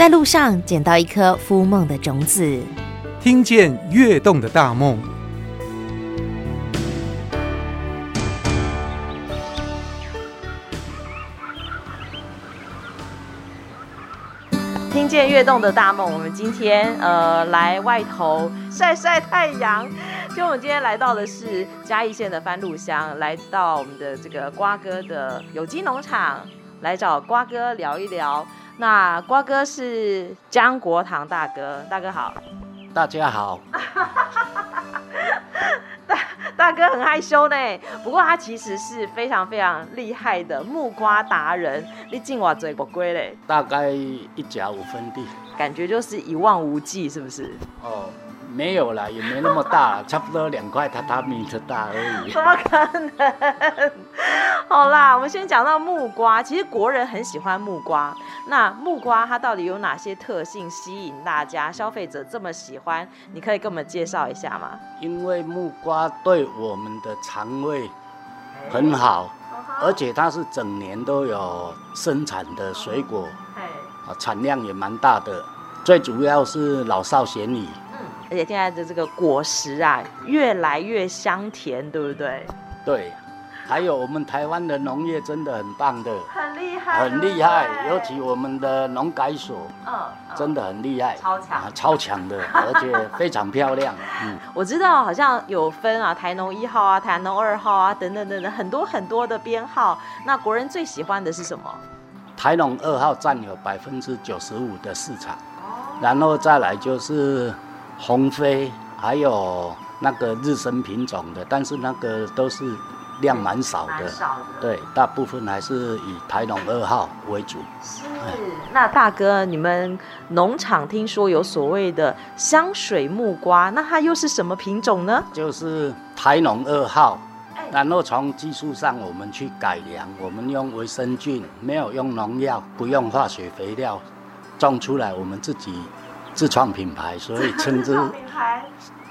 在路上捡到一颗孵梦的种子，听见跃动的大梦。听见跃动的大梦，我们今天呃来外头晒晒太阳。就我们今天来到的是嘉义县的番路乡，来到我们的这个瓜哥的有机农场，来找瓜哥聊一聊。那瓜哥是江国堂大哥，大哥好。大家好。大大哥很害羞呢，不过他其实是非常非常厉害的木瓜达人。你进我嘴不归嘞？大概一甲五分地，感觉就是一望无际，是不是？哦。没有啦，也没那么大，差不多两块榻榻米的大而已。怎么可能？好啦，我们先讲到木瓜。其实国人很喜欢木瓜。那木瓜它到底有哪些特性吸引大家消费者这么喜欢？你可以跟我们介绍一下吗？因为木瓜对我们的肠胃很好，而且它是整年都有生产的水果，啊，产量也蛮大的。最主要是老少咸宜。而且现在的这个果实啊，越来越香甜，对不对？对，还有我们台湾的农业真的很棒的，很厉害，很厉害。尤其我们的农改所，嗯，真的很厉害，超强，啊，超强的，而且非常漂亮。嗯，我知道好像有分啊，台农一号啊，台农二号啊，等等等等，很多很多的编号。那国人最喜欢的是什么？台农二号占有百分之九十五的市场，然后再来就是。鸿飞还有那个日升品种的，但是那个都是量蛮少的，少的，对，大部分还是以台农二号为主。是，那大哥，你们农场听说有所谓的香水木瓜，那它又是什么品种呢？就是台农二号，然后从技术上我们去改良，我们用微生菌，没有用农药，不用化学肥料，种出来我们自己。自创品牌，所以称之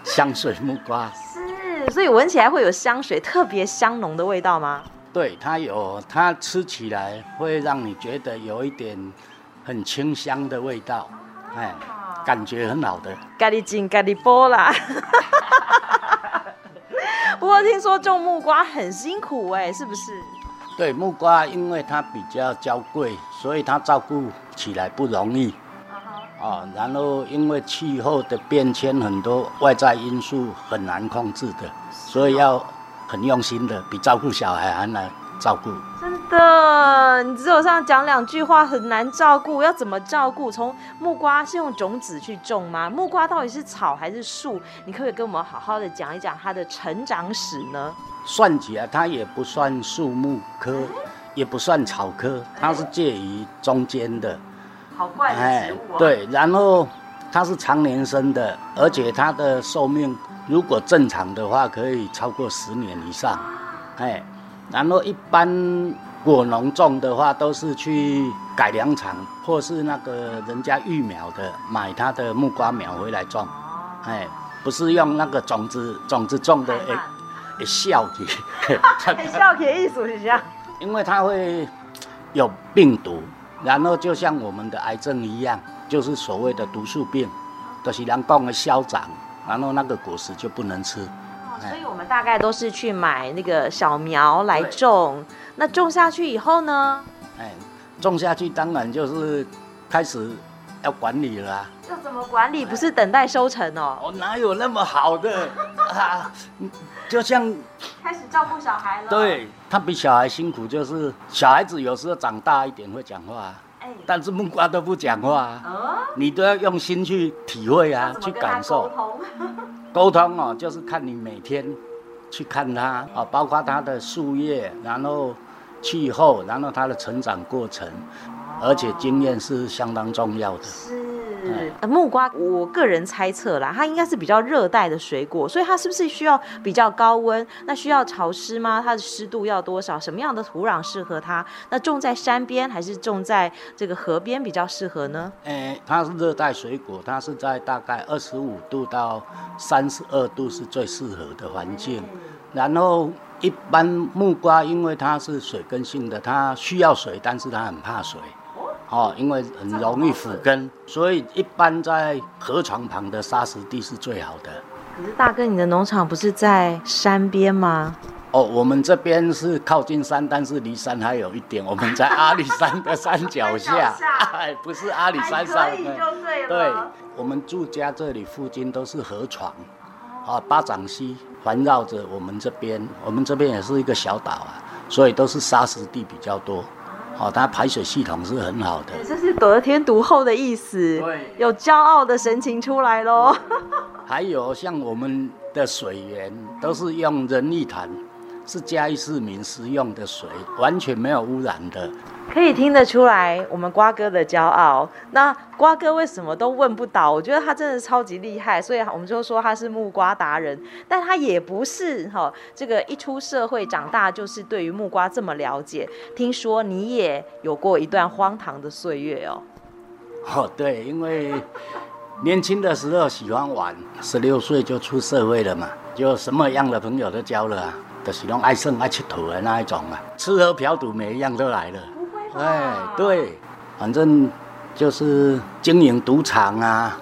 香水木瓜。是，所以闻起来会有香水特别香浓的味道吗？对，它有，它吃起来会让你觉得有一点很清香的味道，哎，感觉很好的。咖喱金，咖喱波啦。不过听说种木瓜很辛苦哎，是不是？对，木瓜因为它比较娇贵，所以它照顾起来不容易。啊，然后因为气候的变迁，很多外在因素很难控制的，所以要很用心的，比照顾小孩还难照顾。真的，你只有这样讲两句话很难照顾，要怎么照顾？从木瓜是用种子去种吗？木瓜到底是草还是树？你可不可以跟我们好好的讲一讲它的成长史呢？算起来，它也不算树木科，也不算草科，它是介于中间的。好怪的植物啊！对，然后它是常年生的，而且它的寿命如果正常的话，可以超过十年以上。哎，然后一般果农种的话，都是去改良场或是那个人家育苗的，买它的木瓜苗回来种。哎，不是用那个种子种子种 的，哎，哎笑起，笑起意思是这样，因为它会有病毒。然后就像我们的癌症一样，就是所谓的毒素病，都、就是人讲的消长，然后那个果实就不能吃。哦，所以我们大概都是去买那个小苗来种，那种下去以后呢？哎，种下去当然就是开始要管理了啊。要怎么管理？不是等待收成哦。哦，哪有那么好的啊？就像开始照顾小孩了。对，他比小孩辛苦，就是小孩子有时候长大一点会讲话，哎，但是木瓜都不讲话，哦，你都要用心去体会啊，去感受。沟通，哦，就是看你每天去看它哦，包括它的树叶，然后气候，然后它的成长过程，而且经验是相当重要的。是。是木瓜，我个人猜测啦，它应该是比较热带的水果，所以它是不是需要比较高温？那需要潮湿吗？它的湿度要多少？什么样的土壤适合它？那种在山边还是种在这个河边比较适合呢？诶、欸，它是热带水果，它是在大概二十五度到三十二度是最适合的环境。然后一般木瓜，因为它是水根性的，它需要水，但是它很怕水。哦，因为很容易腐根，所以一般在河床旁的沙石地是最好的。可是大哥，你的农场不是在山边吗？哦，我们这边是靠近山，但是离山还有一点。我们在阿里山的山脚下 哎，不是阿里山上。对。对，我们住家这里附近都是河床，啊，八掌溪环绕着我们这边。我们这边也是一个小岛啊，所以都是沙石地比较多。哦，它排水系统是很好的。这是得天独厚的意思。对，有骄傲的神情出来喽。还有像我们的水源都是用人力潭。是嘉义市民食用的水，完全没有污染的，可以听得出来我们瓜哥的骄傲。那瓜哥为什么都问不倒？我觉得他真的超级厉害，所以我们就说他是木瓜达人。但他也不是哈，这个一出社会长大就是对于木瓜这么了解。听说你也有过一段荒唐的岁月哦。哦，对，因为年轻的时候喜欢玩，十六岁就出社会了嘛，就什么样的朋友都交了啊。就是拢爱耍爱佚佗的那一种啊，吃喝嫖赌每一样都来了。哎，对，反正就是经营赌场啊，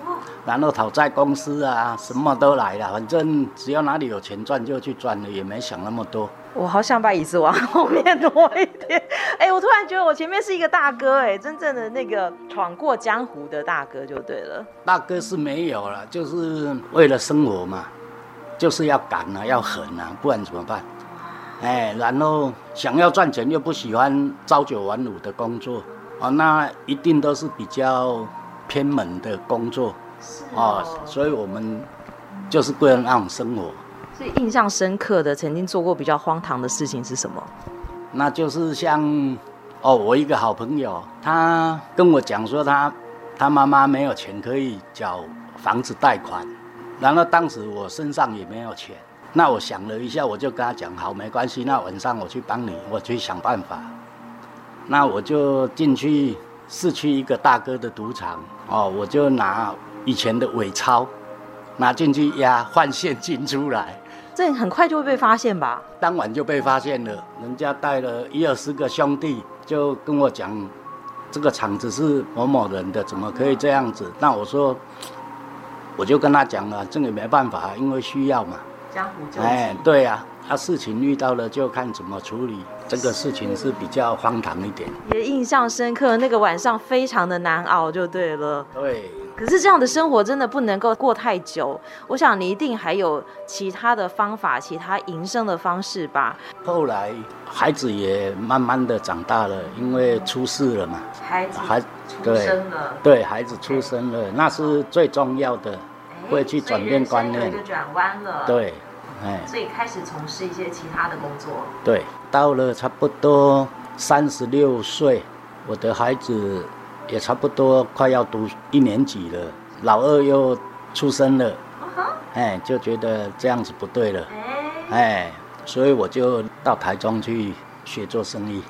然后讨债公司啊，什么都来了。反正只要哪里有钱赚就去赚了，也没想那么多。我好想把椅子往后面挪一点。哎，我突然觉得我前面是一个大哥，哎，真正的那个闯过江湖的大哥就对了。大哥是没有了，就是为了生活嘛。就是要赶啊，要狠啊，不然怎么办？哎，然后想要赚钱又不喜欢朝九晚五的工作，哦，那一定都是比较偏门的工作，哦，哦，所以我们就是过那种生活。最印象深刻的，曾经做过比较荒唐的事情是什么？那就是像哦，我一个好朋友，他跟我讲说他他妈妈没有钱可以缴房子贷款。然后当时我身上也没有钱，那我想了一下，我就跟他讲好，没关系，那晚上我去帮你，我去想办法。那我就进去市区一个大哥的赌场，哦，我就拿以前的伪钞拿进去压换现金出来。这很快就会被发现吧？当晚就被发现了，人家带了一二十个兄弟，就跟我讲，这个厂子是某某人的，怎么可以这样子？那我说。我就跟他讲了，这个没办法，因为需要嘛。江湖救急。哎，对呀、啊，他事情遇到了就看怎么处理。这个事情是比较荒唐一点。也印象深刻，那个晚上非常的难熬，就对了。对。可是这样的生活真的不能够过太久。我想你一定还有其他的方法，其他营生的方式吧。后来孩子也慢慢的长大了，因为出事了嘛。孩子孩出生了。对，对，孩子出生了，那是最重要的。会去转变观念，转弯了。对，哎，所以开始从事一些其他的工作。对，到了差不多三十六岁，我的孩子也差不多快要读一年级了，老二又出生了，哎，就觉得这样子不对了，哎，所以我就到台中去学做生意，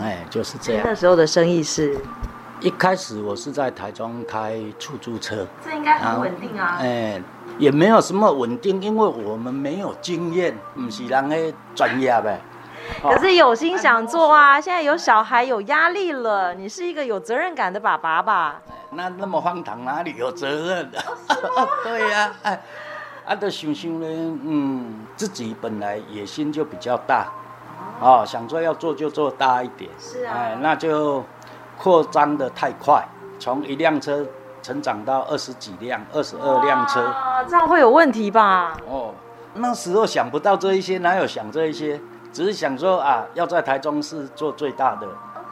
哎，就是这样。那时候的生意是。一开始我是在台中开出租车，这应该很稳定啊。哎，也没有什么稳定，因为我们没有经验，不是人的专业呗。可是有心想做啊，现在有小孩有压力了，你是一个有责任感的爸爸吧？那那么荒唐，哪里有责任？对呀，哎，啊，都想想呢，嗯，自己本来野心就比较大，哦，想做要做就做大一点，是啊，哎，那就。扩张的太快，从一辆车成长到二十几辆、二十二辆车，啊，这样会有问题吧？哦，那时候想不到这一些，哪有想这一些？只是想说啊，要在台中市做最大的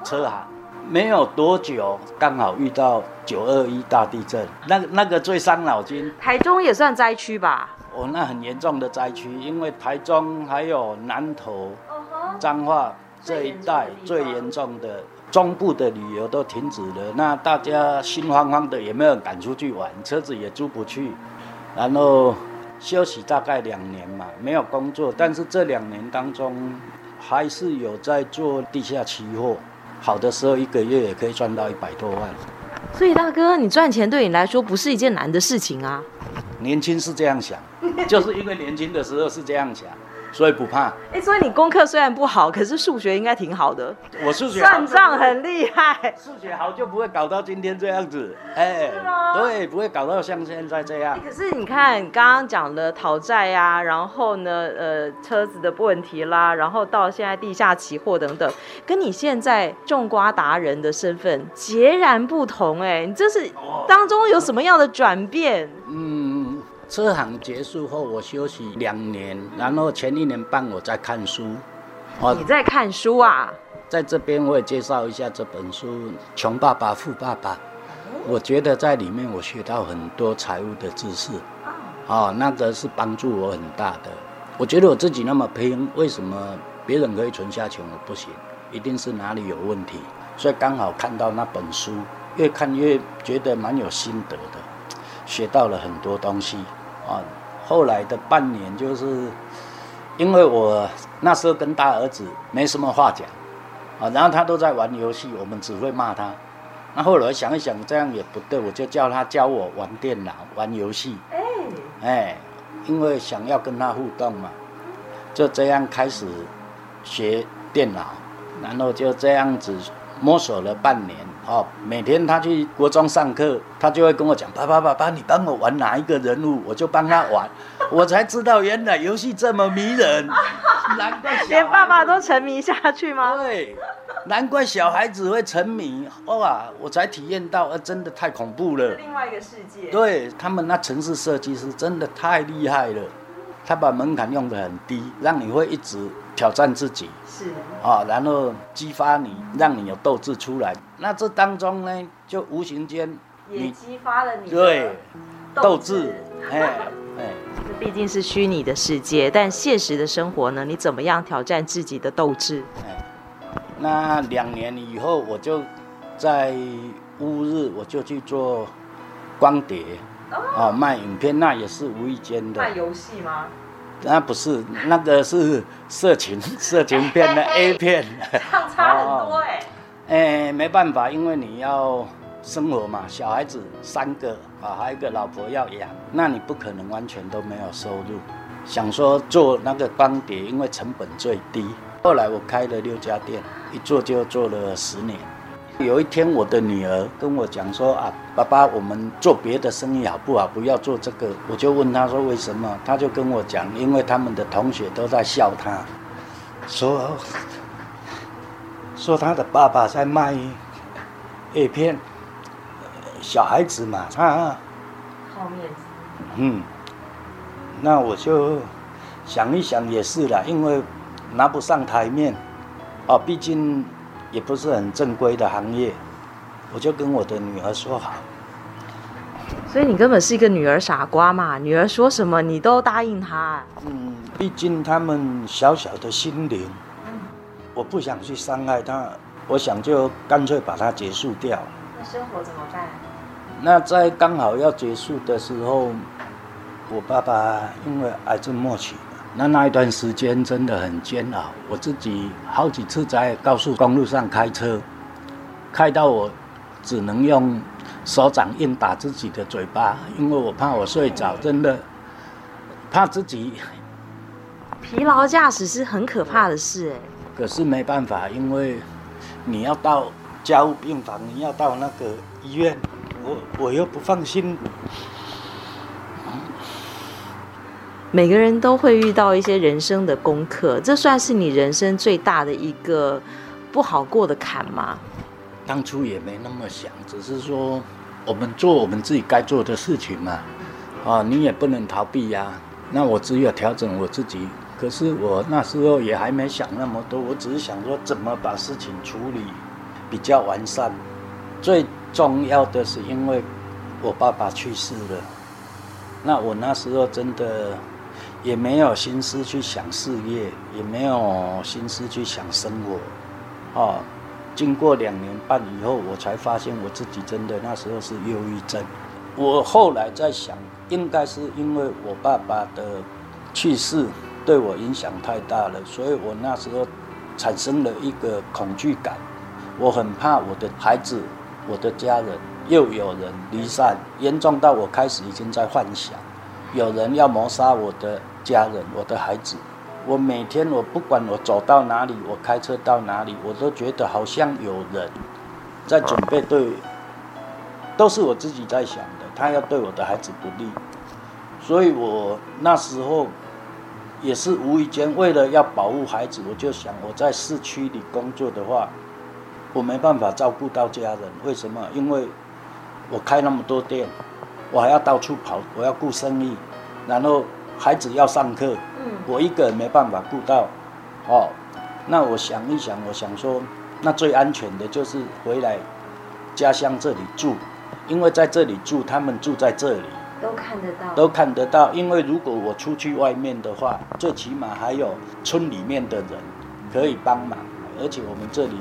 车行。没有多久，刚好遇到九二一大地震，那那个最伤脑筋。台中也算灾区吧？哦，那很严重的灾区，因为台中还有南投、彰化这一带最严重的。中部的旅游都停止了，那大家心慌慌的，也没有人敢出去玩，车子也租不去，然后休息大概两年嘛，没有工作，但是这两年当中还是有在做地下期货，好的时候一个月也可以赚到一百多万。所以大哥，你赚钱对你来说不是一件难的事情啊？年轻是这样想，就是因为年轻的时候是这样想。所以不怕。哎，所以你功课虽然不好，可是数学应该挺好的。我数学算账很厉害，数学好就不会搞到今天这样子。哎，对，不会搞到像现在这样。可是你看刚刚讲的讨债呀，然后呢，呃，车子的问题啦，然后到现在地下期货等等，跟你现在种瓜达人的身份截然不同。哎，你这是当中有什么样的转变？嗯。车行结束后，我休息两年，然后前一年半我在看书。你在看书啊？在这边我也介绍一下这本书《穷爸爸富爸爸》。我觉得在里面我学到很多财务的知识。哦，那个是帮助我很大的。我觉得我自己那么拼，为什么别人可以存下钱我不行？一定是哪里有问题。所以刚好看到那本书，越看越觉得蛮有心得的，学到了很多东西。啊，后来的半年就是，因为我那时候跟大儿子没什么话讲，啊，然后他都在玩游戏，我们只会骂他。那后来想一想，这样也不对，我就叫他教我玩电脑、玩游戏。哎，因为想要跟他互动嘛，就这样开始学电脑，然后就这样子摸索了半年。哦，每天他去国中上课，他就会跟我讲：“爸爸，爸爸，你帮我玩哪一个人物，我就帮他玩。”我才知道原来游戏这么迷人，难怪连爸爸都沉迷下去吗？对，难怪小孩子会沉迷。哇，我才体验到，呃，真的太恐怖了。另外一个世界。对，他们那城市设计师真的太厉害了，他把门槛用得很低，让你会一直挑战自己。是啊，然后激发你，让你有斗志出来。那这当中呢，就无形间也激发了你对斗志。哎哎，这毕竟是虚拟的世界，但现实的生活呢？你怎么样挑战自己的斗志？哎，那两年以后，我就在乌日，我就去做光碟，哦，哦，卖影片，那也是无意间的。卖游戏吗？那不是，那个是色情色情片的 A 片，差很多哎。哎，没办法，因为你要生活嘛，小孩子三个啊，还有一个老婆要养，那你不可能完全都没有收入。想说做那个光碟，因为成本最低。后来我开了六家店，一做就做了十年。有一天，我的女儿跟我讲说：“啊，爸爸，我们做别的生意好不好？不要做这个。”我就问她说：“为什么？”她就跟我讲：“因为他们的同学都在笑她，说说他的爸爸在卖 A 片，小孩子嘛，他好面子。”嗯，那我就想一想也是啦，因为拿不上台面，哦，毕竟。也不是很正规的行业，我就跟我的女儿说好。所以你根本是一个女儿傻瓜嘛，女儿说什么你都答应她。嗯，毕竟他们小小的心灵，我不想去伤害她，我想就干脆把它结束掉。那生活怎么办？那在刚好要结束的时候，我爸爸因为癌症末期。那那一段时间真的很煎熬，我自己好几次在高速公路上开车，开到我只能用手掌硬打自己的嘴巴，因为我怕我睡着，真的怕自己。疲劳驾驶是很可怕的事哎。可是没办法，因为你要到加护病房，你要到那个医院，我我又不放心。每个人都会遇到一些人生的功课，这算是你人生最大的一个不好过的坎吗？当初也没那么想，只是说我们做我们自己该做的事情嘛。啊，你也不能逃避呀。那我只有调整我自己。可是我那时候也还没想那么多，我只是想说怎么把事情处理比较完善。最重要的是因为我爸爸去世了，那我那时候真的。也没有心思去想事业，也没有心思去想生活，哦，经过两年半以后，我才发现我自己真的那时候是忧郁症。我后来在想，应该是因为我爸爸的去世对我影响太大了，所以我那时候产生了一个恐惧感。我很怕我的孩子、我的家人又有人离散，严重到我开始已经在幻想。有人要谋杀我的家人，我的孩子，我每天我不管我走到哪里，我开车到哪里，我都觉得好像有人。在准备对，都是我自己在想的，他要对我的孩子不利，所以我那时候也是无意间为了要保护孩子，我就想我在市区里工作的话，我没办法照顾到家人，为什么？因为我开那么多店，我还要到处跑，我要顾生意，然后孩子要上课。我一个人没办法顾到，哦，那我想一想，我想说，那最安全的就是回来家乡这里住，因为在这里住，他们住在这里，都看得到，都看得到。因为如果我出去外面的话，最起码还有村里面的人可以帮忙，而且我们这里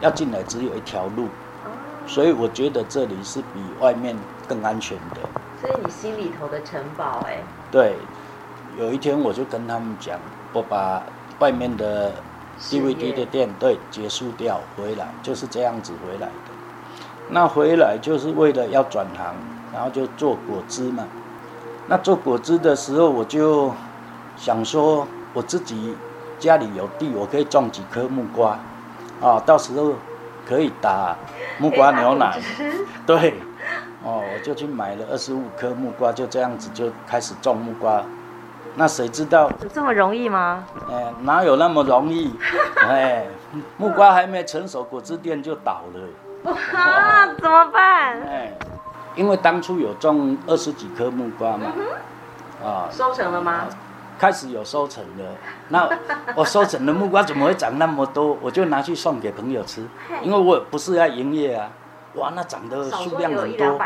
要进来只有一条路，所以我觉得这里是比外面更安全的。所以你心里头的城堡，哎，对。有一天我就跟他们讲，我把外面的 DVD 的店对结束掉，回来就是这样子回来的。那回来就是为了要转行，然后就做果汁嘛。那做果汁的时候，我就想说，我自己家里有地，我可以种几颗木瓜，啊，到时候可以打木瓜牛奶。对，哦，我就去买了二十五颗木瓜，就这样子就开始种木瓜。那谁知道？这么容易吗？哎，哪有那么容易？哎，木瓜还没成熟，果汁店就倒了。啊，怎么办？哎，因为当初有种二十几棵木瓜嘛。啊。收成了吗？开始有收成了。那 我收成的木瓜怎么会长那么多？我就拿去送给朋友吃，因为我不是要营业啊。哇，那长的数量很多。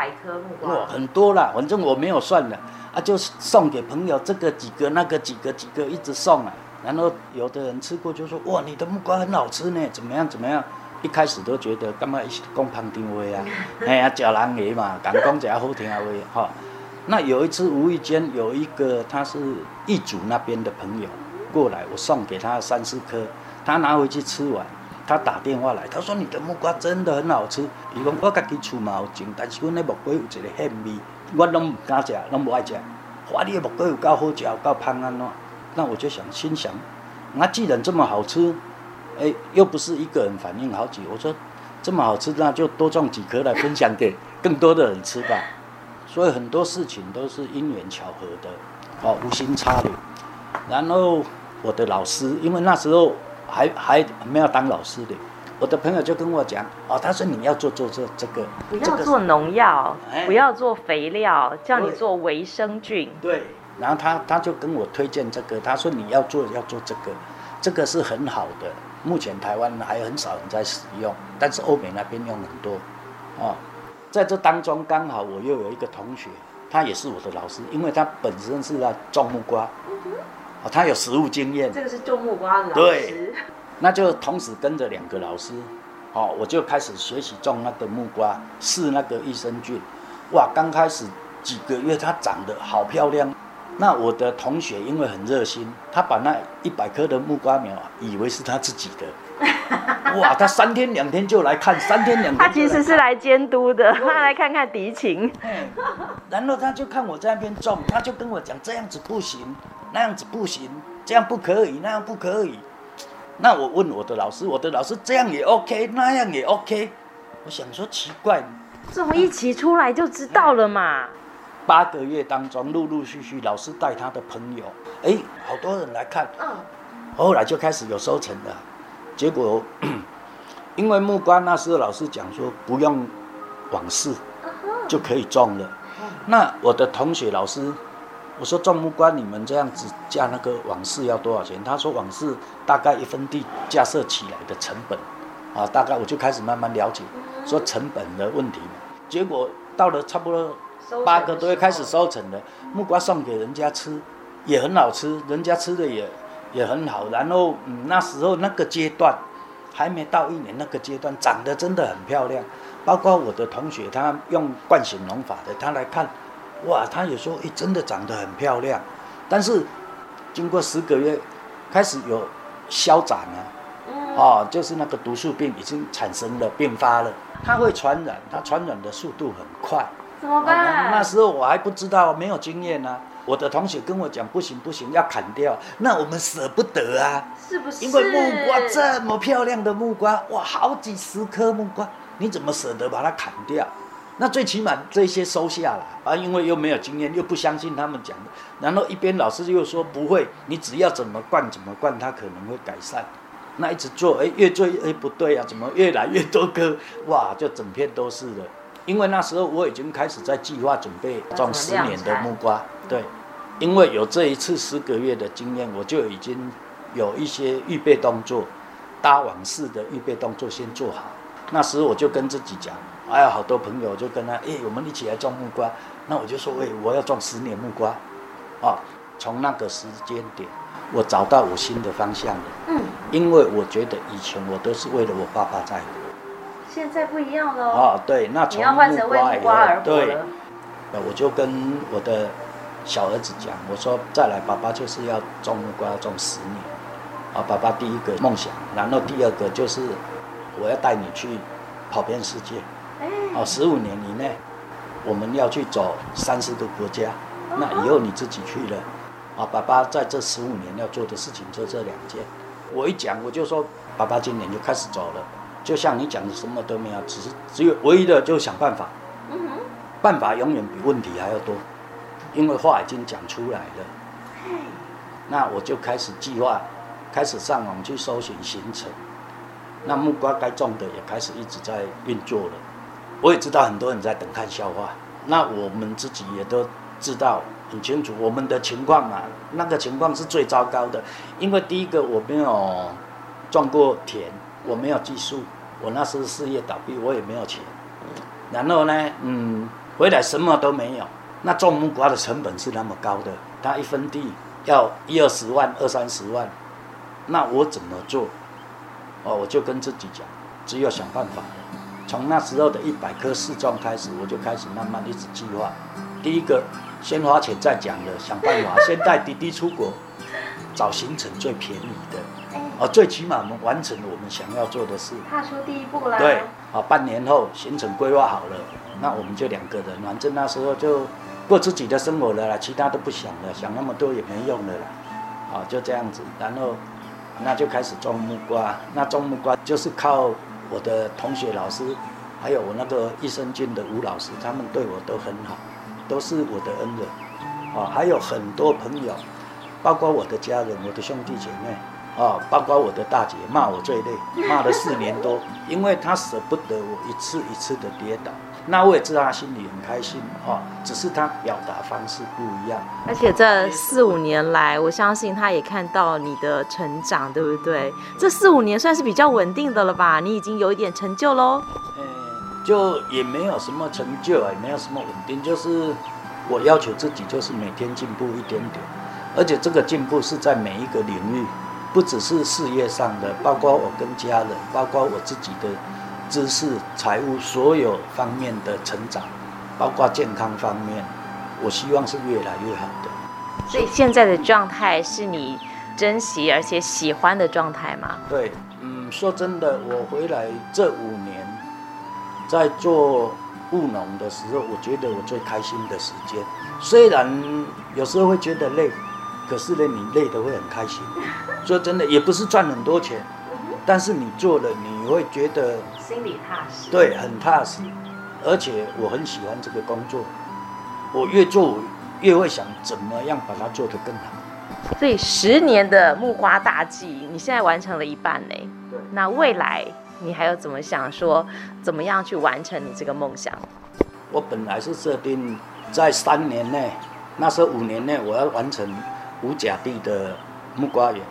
哇，很多啦，反正我没有算的。啊，就送给朋友，这个几个，那个几个，几个一直送啊。然后有的人吃过就说：“哇，你的木瓜很好吃呢，怎么样怎么样？”一开始都觉得干嘛一直讲旁听话啊？哎呀，叫人爷嘛，敢讲一下好听的话哈。那有一次无意间有一个他是义祖那边的朋友过来，我送给他三四颗，他拿回去吃完，他打电话来，他说：“你的木瓜真的很好吃。”伊讲我家己厝嘛有种，但是阮的木瓜有一个香味。我拢唔敢食，拢不爱食。哇，你的木瓜有够好食，够香安怎？那我就想，心想，那既然这么好吃，哎、欸，又不是一个人反应好几，我说这么好吃，那就多种几颗来分享给更多的人吃吧。所以很多事情都是因缘巧合的，哦，无心插柳。然后我的老师，因为那时候还还没有当老师的。我的朋友就跟我讲，哦，他说你要做做做这个，不要做农药，不要做肥料，叫你做微生菌。对，然后他他就跟我推荐这个，他说你要做要做这个，这个是很好的，目前台湾还很少人在使用，但是欧美那边用很多，哦，在这当中刚好我又有一个同学，他也是我的老师，因为他本身是在种木瓜，哦，他有实务经验。这个是种木瓜的老师。对。那就同时跟着两个老师，哦，我就开始学习种那个木瓜，试那个益生菌，哇，刚开始几个月它长得好漂亮。那我的同学因为很热心，他把那一百棵的木瓜苗以为是他自己的，哇，他三天两天就来看，三天两天。他其实是来监督的，他来看看敌情。然后他就看我在那边种，他就跟我讲这样子不行，那样子不行，这样不可以，那样不可以。那我问我的老师，我的老师这样也 OK，那样也 OK。我想说奇怪，这么一起出来就知道了嘛。八个月当中，陆陆续续，老师带他的朋友，哎，好多人来看。嗯。后来就开始有收成了。结果，因为木瓜那时候老师讲说不用网室就可以种了。那我的同学老师。我说种木瓜，你们这样子架那个网室要多少钱？他说网室大概一分地架设起来的成本，啊，大概我就开始慢慢了解，说成本的问题。结果到了差不多八个多月开始收成了，木瓜送给人家吃，也很好吃，人家吃的也也很好。然后嗯，那时候那个阶段还没到一年，那个阶段长得真的很漂亮。包括我的同学，他用惯性农法的，他来看。哇，他也说，哎，真的长得很漂亮，但是经过十个月，开始有消长了，嗯、哦，就是那个毒素病已经产生了并发了，它会传染，它传染的速度很快。怎么办？哦那？那时候我还不知道，没有经验呢、啊。我的同学跟我讲不行不行，要砍掉，那我们舍不得啊，是不是？因为木瓜这么漂亮的木瓜，哇，好几十颗木瓜，你怎么舍得把它砍掉？那最起码这些收下来啊，因为又没有经验，又不相信他们讲的，然后一边老师又说不会，你只要怎么灌怎么灌，它可能会改善。那一直做，哎，越做哎不对啊，怎么越来越多颗？哇，就整片都是了。因为那时候我已经开始在计划准备种十年的木瓜，对，因为有这一次十个月的经验，我就已经有一些预备动作，搭网式的预备动作先做好。那时我就跟自己讲。还有好多朋友就跟他，哎，我们一起来种木瓜。那我就说，哎，我要种十年木瓜，啊，从那个时间点，我找到我新的方向了。嗯，因为我觉得以前我都是为了我爸爸在活，现在不一样了。啊，对，那从木瓜以后，对，我就跟我的小儿子讲，我说再来，爸爸就是要种木瓜，要种十年。啊，爸爸第一个梦想，然后第二个就是我要带你去跑遍世界。哦，十五年以内，我们要去走三十个国家，那以后你自己去了。啊，爸爸在这十五年要做的事情就这两件。我一讲，我就说，爸爸今年就开始走了。就像你讲的，什么都没有，只是只有唯一的就想办法。办法永远比问题还要多，因为话已经讲出来了。那我就开始计划，开始上网去搜寻行程。那木瓜该种的也开始一直在运作了。我也知道很多人在等看笑话，那我们自己也都知道很清楚我们的情况啊，那个情况是最糟糕的，因为第一个我没有种过田，我没有技术，我那时候事业倒闭，我也没有钱，然后呢，嗯，回来什么都没有，那种木瓜的成本是那么高的，它一分地要一二十万、二三十万，那我怎么做？哦，我就跟自己讲，只有想办法。从那时候的一百颗试种开始，我就开始慢慢一直计划。第一个，先花钱再讲了，想办法先带滴滴出国，找行程最便宜的，哦，最起码我们完成了我们想要做的事，踏出第一步了。对，啊，半年后行程规划好了，那我们就两个人，反正那时候就过自己的生活了啦，其他都不想了，想那么多也没用了啦，啊，就这样子，然后那就开始种木瓜，那种木瓜就是靠。我的同学、老师，还有我那个益生菌的吴老师，他们对我都很好，都是我的恩人，啊，还有很多朋友，包括我的家人、我的兄弟姐妹，啊，包括我的大姐，骂我最累，骂了四年多，因为她舍不得我一次一次的跌倒。那我也知道他心里很开心哈，只是他表达方式不一样。而且这四五年来，我相信他也看到你的成长，对不对？这四五年算是比较稳定的了吧？你已经有一点成就喽。嗯，就也没有什么成就，也没有什么稳定，就是我要求自己，就是每天进步一点点，而且这个进步是在每一个领域，不只是事业上的，包括我跟家人，包括我自己的。知识、财务所有方面的成长，包括健康方面，我希望是越来越好的。所以现在的状态是你珍惜而且喜欢的状态吗？对，嗯，说真的，我回来这五年，在做务农的时候，我觉得我最开心的时间。虽然有时候会觉得累，可是呢，你累得会很开心。说真的，也不是赚很多钱，但是你做了，你会觉得。心里踏实，对，很踏实，而且我很喜欢这个工作。我越做越会想怎么样把它做得更好。所以十年的木瓜大计，你现在完成了一半呢。对。那未来你还有怎么想说，怎么样去完成你这个梦想？我本来是设定在三年内，那时候五年内我要完成五甲地的木瓜园，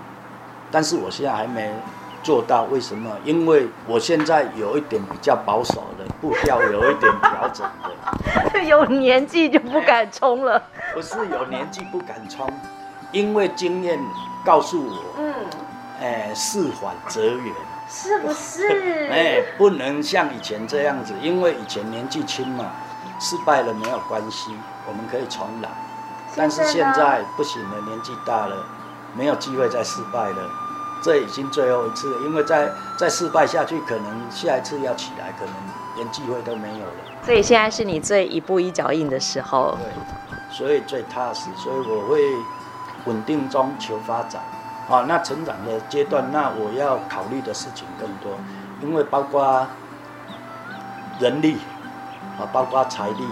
但是我现在还没。做到为什么？因为我现在有一点比较保守的步调，有一点调整的。有年纪就不敢冲了。不是有年纪不敢冲，因为经验告诉我，嗯，哎，事缓则圆，是不是？哎，不能像以前这样子，因为以前年纪轻嘛，失败了没有关系，我们可以重来。但是现在不行了，年纪大了，没有机会再失败了。这已经最后一次了，因为再再失败下去，可能下一次要起来，可能连机会都没有了。所以现在是你最一步一脚印的时候。对。所以最踏实，所以我会稳定中求发展。啊，那成长的阶段，那我要考虑的事情更多，因为包括人力，啊，包括财力，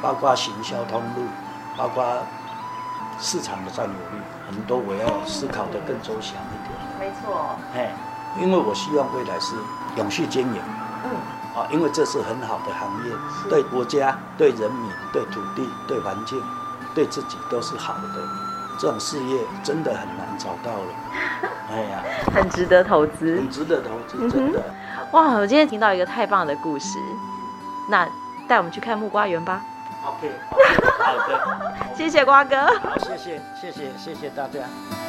包括行销通路，包括市场的占有率，很多我要思考的更周详一点。没错。哎，因为我希望未来是永续经营。嗯。啊，因为这是很好的行业，对国家、对人民、对土地、对环境、对自己都是好的。这种事业真的很难找到了，哎呀，很值得投资，很值得投资，真的。哇，我今天听到一个太棒的故事，那带我们去看木瓜园吧。OK，好的，谢谢瓜哥。好，谢谢，谢谢，谢谢大家。